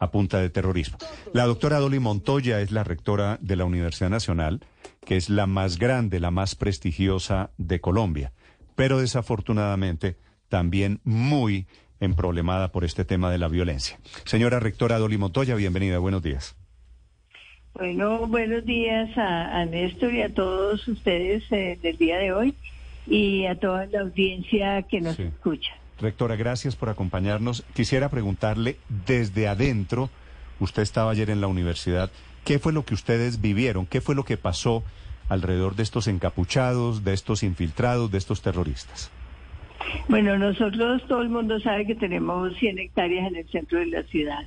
a punta de terrorismo. La doctora Dolly Montoya es la rectora de la Universidad Nacional, que es la más grande, la más prestigiosa de Colombia, pero desafortunadamente también muy emproblemada por este tema de la violencia. Señora rectora Dolly Montoya, bienvenida, buenos días. Bueno, buenos días a, Néstor y a todos ustedes eh, del día de hoy y a toda la audiencia que nos escucha. Rectora, gracias por acompañarnos. Quisiera preguntarle desde adentro, usted estaba ayer en la universidad, ¿qué fue lo que ustedes vivieron? ¿Qué fue lo que pasó alrededor de estos encapuchados, de estos infiltrados, de estos terroristas? Bueno, nosotros, todo el mundo sabe que tenemos 100 hectáreas en el centro de la ciudad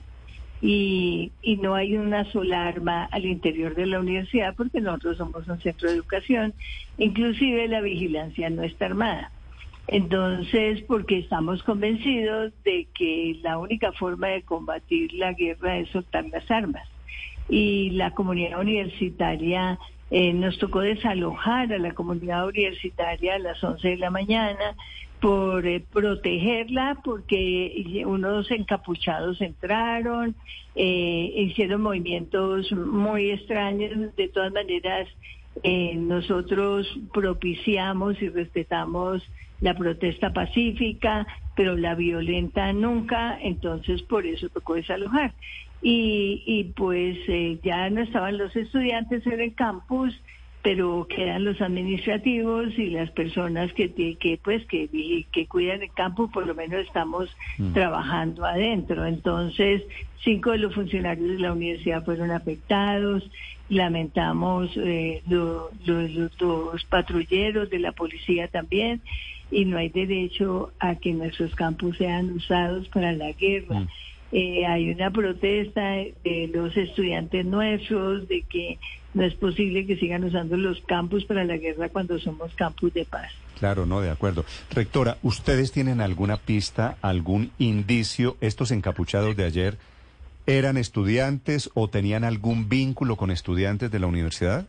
y, y no hay una sola arma al interior de la universidad porque nosotros somos un centro de educación, inclusive la vigilancia no está armada. Entonces, porque estamos convencidos de que la única forma de combatir la guerra es soltar las armas. Y la comunidad universitaria eh, nos tocó desalojar a la comunidad universitaria a las 11 de la mañana por eh, protegerla, porque unos encapuchados entraron, eh, hicieron movimientos muy extraños. De todas maneras, eh, nosotros propiciamos y respetamos la protesta pacífica, pero la violenta nunca, entonces por eso tocó desalojar. Y, y pues ya no estaban los estudiantes en el campus, pero quedan los administrativos y las personas que, que pues que, que cuidan el campo, por lo menos estamos mm. trabajando adentro. Entonces, cinco de los funcionarios de la universidad fueron afectados. Lamentamos eh, los patrulleros de la policía también y no hay derecho a que nuestros campos sean usados para la guerra. Mm. Eh, hay una protesta de los estudiantes nuestros de que no es posible que sigan usando los campus para la guerra cuando somos campus de paz. Claro, no, de acuerdo. Rectora, ¿ustedes tienen alguna pista, algún indicio? ¿Estos encapuchados de ayer eran estudiantes o tenían algún vínculo con estudiantes de la universidad?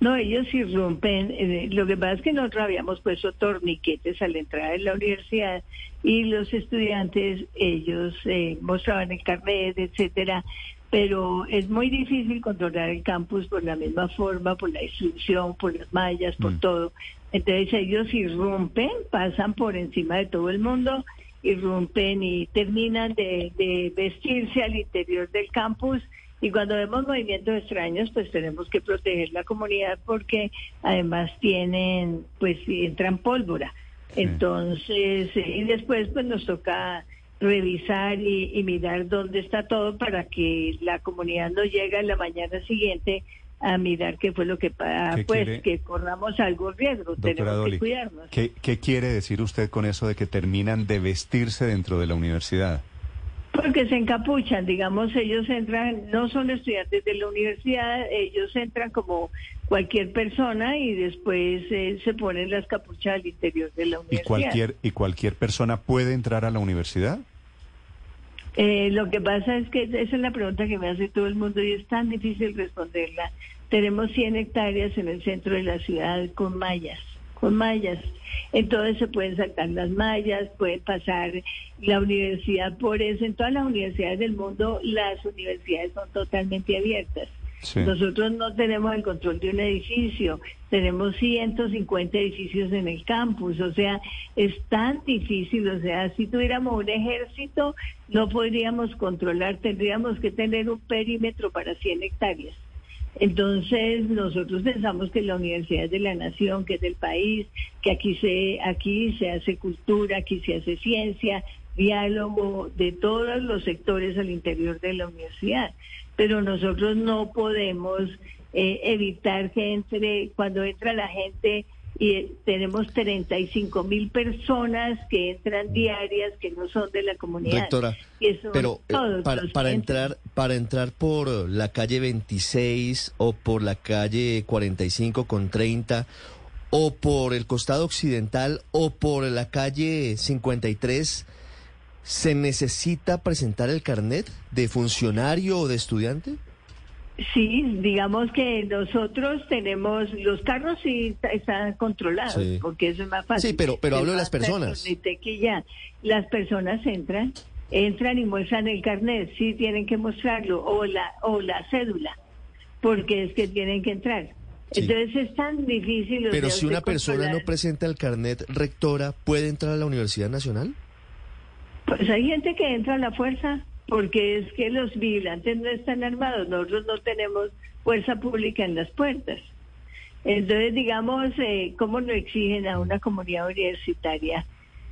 No, ellos irrumpen. Eh, lo que pasa es que nosotros habíamos puesto torniquetes a la entrada de la universidad y los estudiantes, ellos eh, mostraban el carnet, etcétera, pero es muy difícil controlar el campus por la misma forma, por la instrucción, por las mallas, por mm. todo. Entonces ellos irrumpen, pasan por encima de todo el mundo, irrumpen y terminan de, de vestirse al interior del campus y cuando vemos movimientos extraños, pues tenemos que proteger la comunidad porque además tienen, pues entran pólvora. Entonces, eh, y después pues nos toca revisar y, mirar dónde está todo para que la comunidad no llegue a la mañana siguiente a mirar qué fue lo que pasa, pues que corramos algo riesgo, tenemos que cuidarnos. ¿qué, ¿Qué quiere decir usted con eso de que terminan de vestirse dentro de la universidad? Porque se encapuchan, digamos, ellos entran, no son estudiantes de la universidad, ellos entran como cualquier persona y después eh, se ponen las capuchas al interior de la universidad. ¿Y cualquier, ¿Y cualquier persona puede entrar a la universidad? Eh, lo que pasa es que esa es la pregunta que me hace todo el mundo y es tan difícil responderla. Tenemos 100 hectáreas en el centro de la ciudad con mallas con mallas. Entonces se pueden sacar las mallas, pueden pasar la universidad por eso. En todas las universidades del mundo las universidades son totalmente abiertas. Nosotros no tenemos el control de un edificio, tenemos 150 edificios en el campus, o sea, es tan difícil, o sea, si tuviéramos un ejército no podríamos controlar, tendríamos que tener un perímetro para 100 hectáreas. Entonces, nosotros pensamos que la universidad es de la nación, que es del país, que aquí se, aquí se hace cultura, aquí se hace ciencia, diálogo de todos los sectores al interior de la universidad. Pero nosotros no podemos eh, evitar que entre, cuando entra la gente, y tenemos 35 mil personas que entran diarias que no son de la comunidad. Doctora, pero eh, para, entrar para entrar por la calle 26 o por la calle 45 con 30 o por el costado occidental o por la calle 53 ¿se necesita presentar el carnet de funcionario o de estudiante? Sí, digamos que nosotros tenemos, los carros sí están controlados, porque eso es más fácil. Sí, pero, pero hablo de las personas. Que ya las personas entran, entran y muestran el carnet, sí tienen que mostrarlo, o la, o la cédula, porque es que tienen que entrar. Entonces es tan difícil. Pero si una persona no presenta el carnet rectora, ¿puede entrar a la Universidad Nacional? Pues hay gente que entra a la fuerza, porque es que los vigilantes no están armados, nosotros no tenemos fuerza pública en las puertas. Entonces, digamos, eh, ¿cómo lo exigen a una comunidad universitaria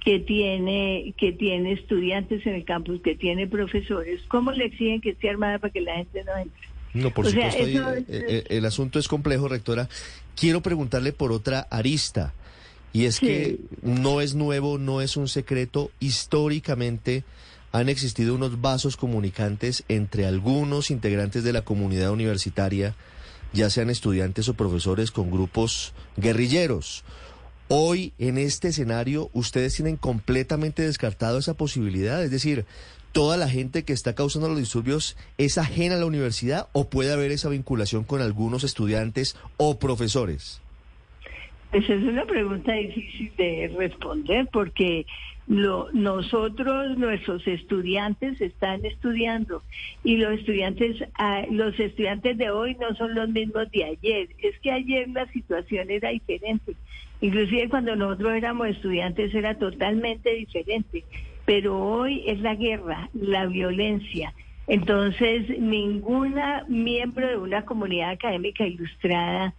que tiene, que tiene estudiantes en el campus, que tiene profesores? ¿Cómo le exigen que esté armada para que la gente no entre? No, por supuesto, eh, eh, el asunto es complejo, rectora. Quiero preguntarle por otra arista, y es que no es nuevo, no es un secreto. Históricamente han existido unos vasos comunicantes entre algunos integrantes de la comunidad universitaria, ya sean estudiantes o profesores con grupos guerrilleros. Hoy, en este escenario, ustedes tienen completamente descartado esa posibilidad, es decir, toda la gente que está causando los disturbios es ajena a la universidad o puede haber esa vinculación con algunos estudiantes o profesores? Esa es una pregunta difícil de responder porque lo, nosotros, nuestros estudiantes están estudiando y los estudiantes, ah, los estudiantes de hoy no son los mismos de ayer. Es que ayer la situación era diferente. Inclusive cuando nosotros éramos estudiantes era totalmente diferente pero hoy es la guerra, la violencia. Entonces, ninguna miembro de una comunidad académica ilustrada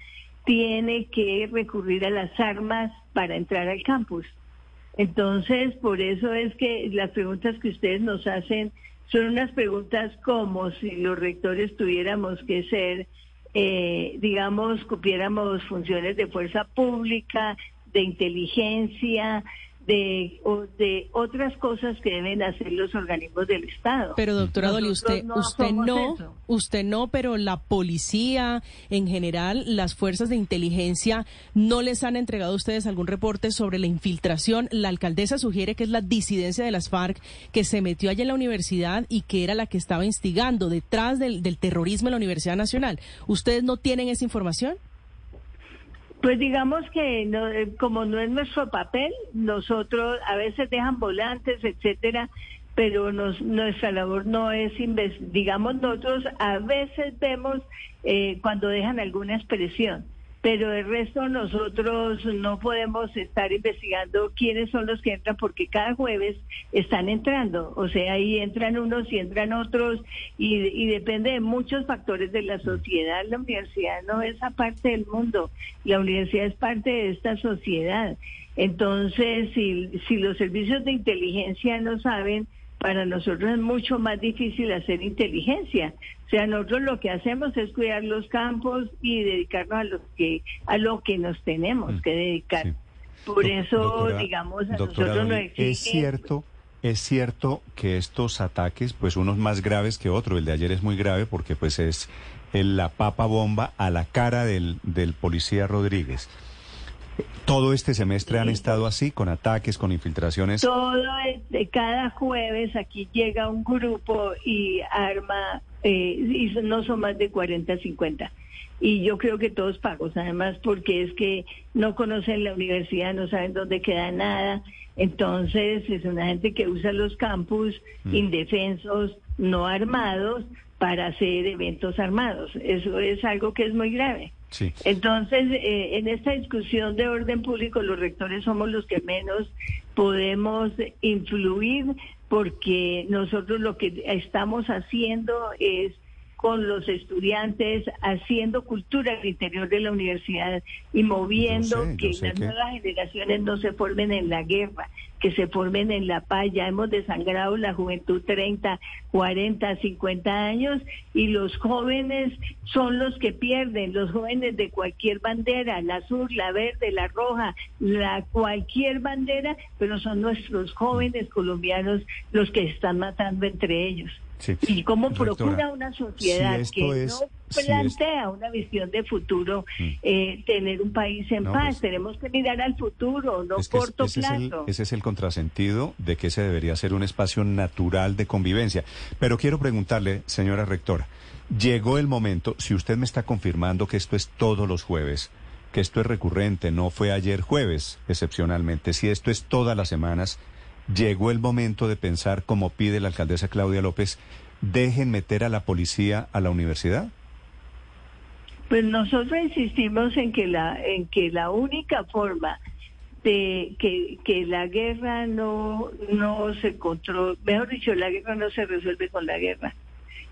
tiene que recurrir a las armas para entrar al campus. Entonces, por eso es que las preguntas que ustedes nos hacen son unas preguntas como si los rectores tuviéramos que ser, eh, digamos, cupiéramos funciones de fuerza pública, de inteligencia, de, de otras cosas que deben hacer los organismos del Estado. Pero doctora Dolly, usted no, usted no, usted no, pero la policía en general, las fuerzas de inteligencia, ¿no les han entregado a ustedes algún reporte sobre la infiltración? La alcaldesa sugiere que es la disidencia de las FARC que se metió allá en la universidad y que era la que estaba instigando detrás del, del terrorismo en la Universidad Nacional. ¿Ustedes no tienen esa información? Pues digamos que no, eh, como no es nuestro papel, nosotros a veces dejan volantes, etcétera, pero nos, nuestra labor no es, digamos nosotros a veces vemos eh, cuando dejan alguna expresión pero el resto nosotros no podemos estar investigando quiénes son los que entran porque cada jueves están entrando, o sea, ahí entran unos y entran otros y, depende de muchos factores de la sociedad. La universidad no es aparte del mundo, la universidad es parte de esta sociedad. Entonces, si, si los servicios de inteligencia no saben, para nosotros es mucho más difícil hacer inteligencia. O sea, nosotros lo que hacemos es cuidar los campos y dedicarnos a lo que a lo que nos tenemos mm, que dedicar. Por eso, digamos, a nosotros no Es cierto, es cierto que estos ataques, pues unos más graves que otro. El de ayer es muy grave porque pues es la papa bomba a la cara del, del policía Rodríguez. Todo este semestre han estado así, con ataques, con infiltraciones. Todo, este, cada jueves aquí llega un grupo y arma, eh, y no son más de 40, 50. Y yo creo que todos pagos, además, porque es que no conocen la universidad, no saben dónde queda nada. Entonces, es una gente que usa los campus mm. indefensos, no armados, para hacer eventos armados. Eso es algo que es muy grave. Entonces, eh, en esta discusión de orden público, los rectores somos los que menos podemos influir porque nosotros lo que estamos haciendo es con los estudiantes, haciendo cultura al interior de la universidad y moviendo que las nuevas generaciones no se formen en la guerra, que se formen en la paz. Ya hemos desangrado la juventud 30, 40, 50 años y los jóvenes son los que pierden, los jóvenes de cualquier bandera, la azul, la verde, la roja, la cualquier bandera, pero son nuestros jóvenes colombianos los que están matando entre ellos. Y cómo procura una sociedad que no plantea una visión de futuro, mm. eh, tener un país en paz. Pues Tenemos que mirar al futuro, no corto ese plazo. Es el, ese es el contrasentido de que ese debería ser un espacio natural de convivencia. Pero quiero preguntarle, señora rectora, llegó el momento, si usted me está confirmando que esto es todos los jueves, que esto es recurrente, no fue ayer jueves, excepcionalmente, si esto es todas las semanas, llegó el momento de pensar, como pide la alcaldesa Claudia López, dejen meter a la policía a la universidad? Pues nosotros insistimos en que la, en que la única forma de que, que la guerra no, no se controla, mejor dicho, la guerra no se resuelve con la guerra.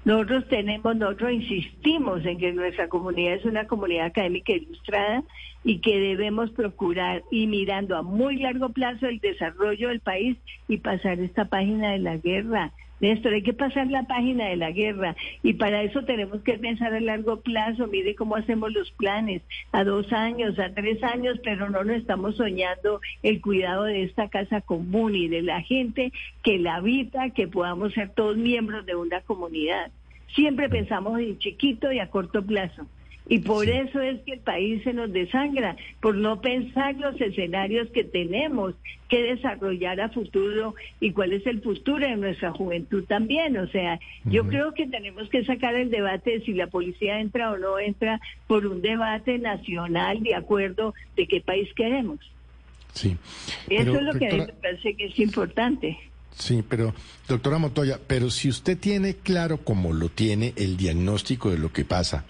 Nosotros tenemos, nosotros insistimos en que nuestra comunidad es una comunidad académica ilustrada y que debemos procurar y mirando a muy largo plazo el desarrollo del país y pasar esta página de la guerra. Néstor, hay que pasar la página de la guerra y para eso tenemos que pensar a largo plazo. Mire cómo hacemos los planes a dos años, a tres años, pero no nos estamos soñando el cuidado de esta casa común y de la gente que la habita, que podamos ser todos miembros de una comunidad. Siempre pensamos en chiquito y a corto plazo. Y por eso es que el país se nos desangra, por no pensar los escenarios que tenemos que desarrollar a futuro y cuál es el futuro de nuestra juventud también. O sea, yo creo que tenemos que sacar el debate de si la policía entra o no entra por un debate nacional de acuerdo de qué país queremos. Sí. Eso es lo que a mí me parece que es importante. Sí, pero doctora Montoya, pero si usted tiene claro como lo tiene el diagnóstico de lo que pasa,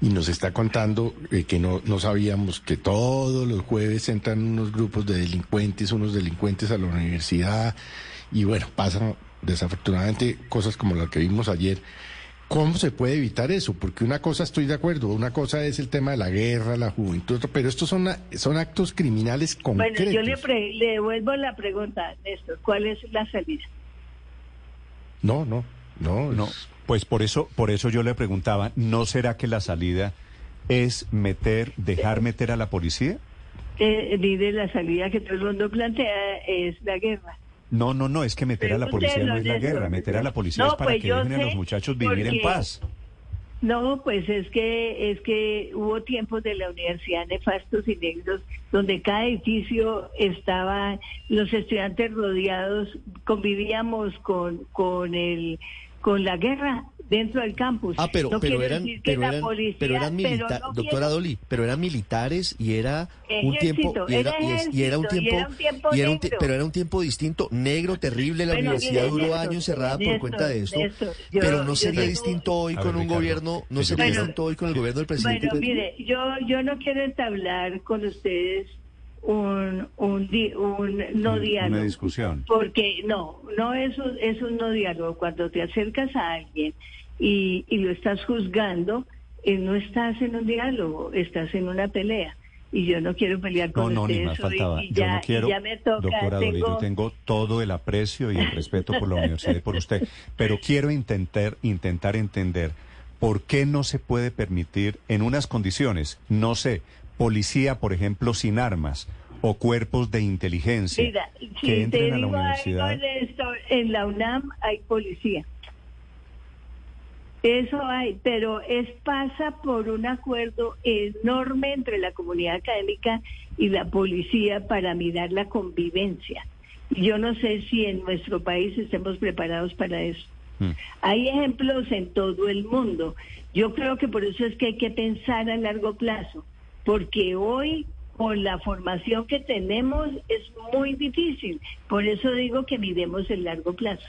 y nos está contando eh, que no, no sabíamos que todos los jueves entran unos grupos de delincuentes, unos delincuentes a la universidad y bueno, pasan desafortunadamente cosas como las que vimos ayer. ¿Cómo se puede evitar eso? Porque una cosa estoy de acuerdo, una cosa es el tema de la guerra, la juventud, pero estos son, son actos criminales concretos. Bueno, yo le, le devuelvo la pregunta, Néstor, ¿cuál es la salida? No, no, no, no. Pues por eso, por eso yo le preguntaba, ¿no será que la salida es meter, dejar meter a la policía? Eh, la salida que todo el mundo plantea es la guerra. No, no, no, es que meter a la policía no es la guerra, meter a la policía es para pues que dejen a los muchachos vivir en paz. No, pues es que es que hubo tiempos de la universidad nefastos y negros donde cada edificio estaba los estudiantes rodeados, convivíamos con con el con la guerra dentro del campus. Ah, pero, pero eran, pero eran, pero eran militares, doctora Dolly, pero eran militares y era un tiempo, y era, y era un tiempo, y era un pero era un tiempo distinto, negro, terrible, la universidad duró años cerrada por cuenta de esto, pero no sería distinto hoy con un gobierno, no sería distinto hoy con el gobierno del presidente. Bueno, mire, yo, yo no quiero entablar con ustedes un, un, un no diálogo. Una discusión. Porque no, no es un, es un no diálogo. Cuando te acercas a alguien y, y lo estás juzgando, eh, no estás en un diálogo, estás en una pelea. Y yo no quiero pelear con no, ustedes. No, ni más faltaba. yo no quiero, me toca, doctora tengo... yo tengo todo el aprecio y el respeto por la universidad y por usted, pero quiero intentar, intentar entender por qué no se puede permitir en unas condiciones, no sé, policía, por ejemplo, sin armas o cuerpos de inteligencia que entren a la universidad. en la UNAM hay policía. Eso hay, pero es pasa por un acuerdo enorme entre la comunidad académica y la policía para mirar la convivencia. Yo no sé si en nuestro país estemos preparados para eso. Hmm. Hay ejemplos en todo el mundo. Yo creo que por eso es que hay que pensar a largo plazo porque hoy con la formación que tenemos es muy difícil. Por eso digo que miremos el largo plazo.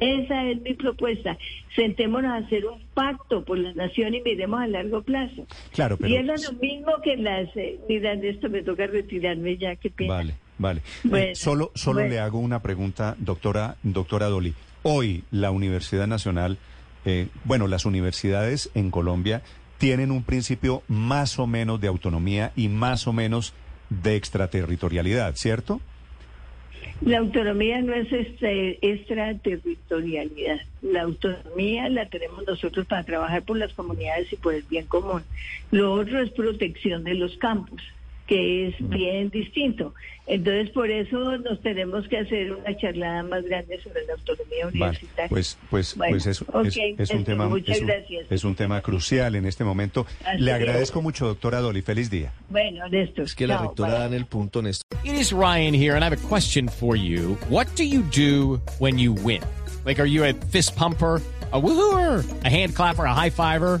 Esa es mi propuesta. Sentémonos a hacer un pacto por la nación y miremos a largo plazo. Claro, pero... Y es lo mismo que las... Eh, mira, esto me toca retirarme ya, qué pena. Vale, vale. Eh, solo solo le hago una pregunta, doctora, doctora Dolly. Hoy la Universidad Nacional, eh, bueno, las universidades en Colombia tienen un principio más o menos de autonomía y más o menos de extraterritorialidad, ¿cierto? La autonomía no es este, extraterritorialidad. La autonomía la tenemos nosotros para trabajar por las comunidades y por el bien común. Lo otro es protección de los campos que es bien distinto. Entonces, por eso nos tenemos que hacer una charlada más grande sobre la autonomía universitaria. pues, pues, pues eso es, un tema, es un, tema crucial en este momento. Le agradezco mucho, doctora Dolly. Feliz día. Bueno, Néstor. Es que la rectora da en el punto, Néstor. It is Ryan here, and I have a question for you. What do you do when you win? Like, are you a fist pumper, a woohooer, a hand clapper, a high fiver?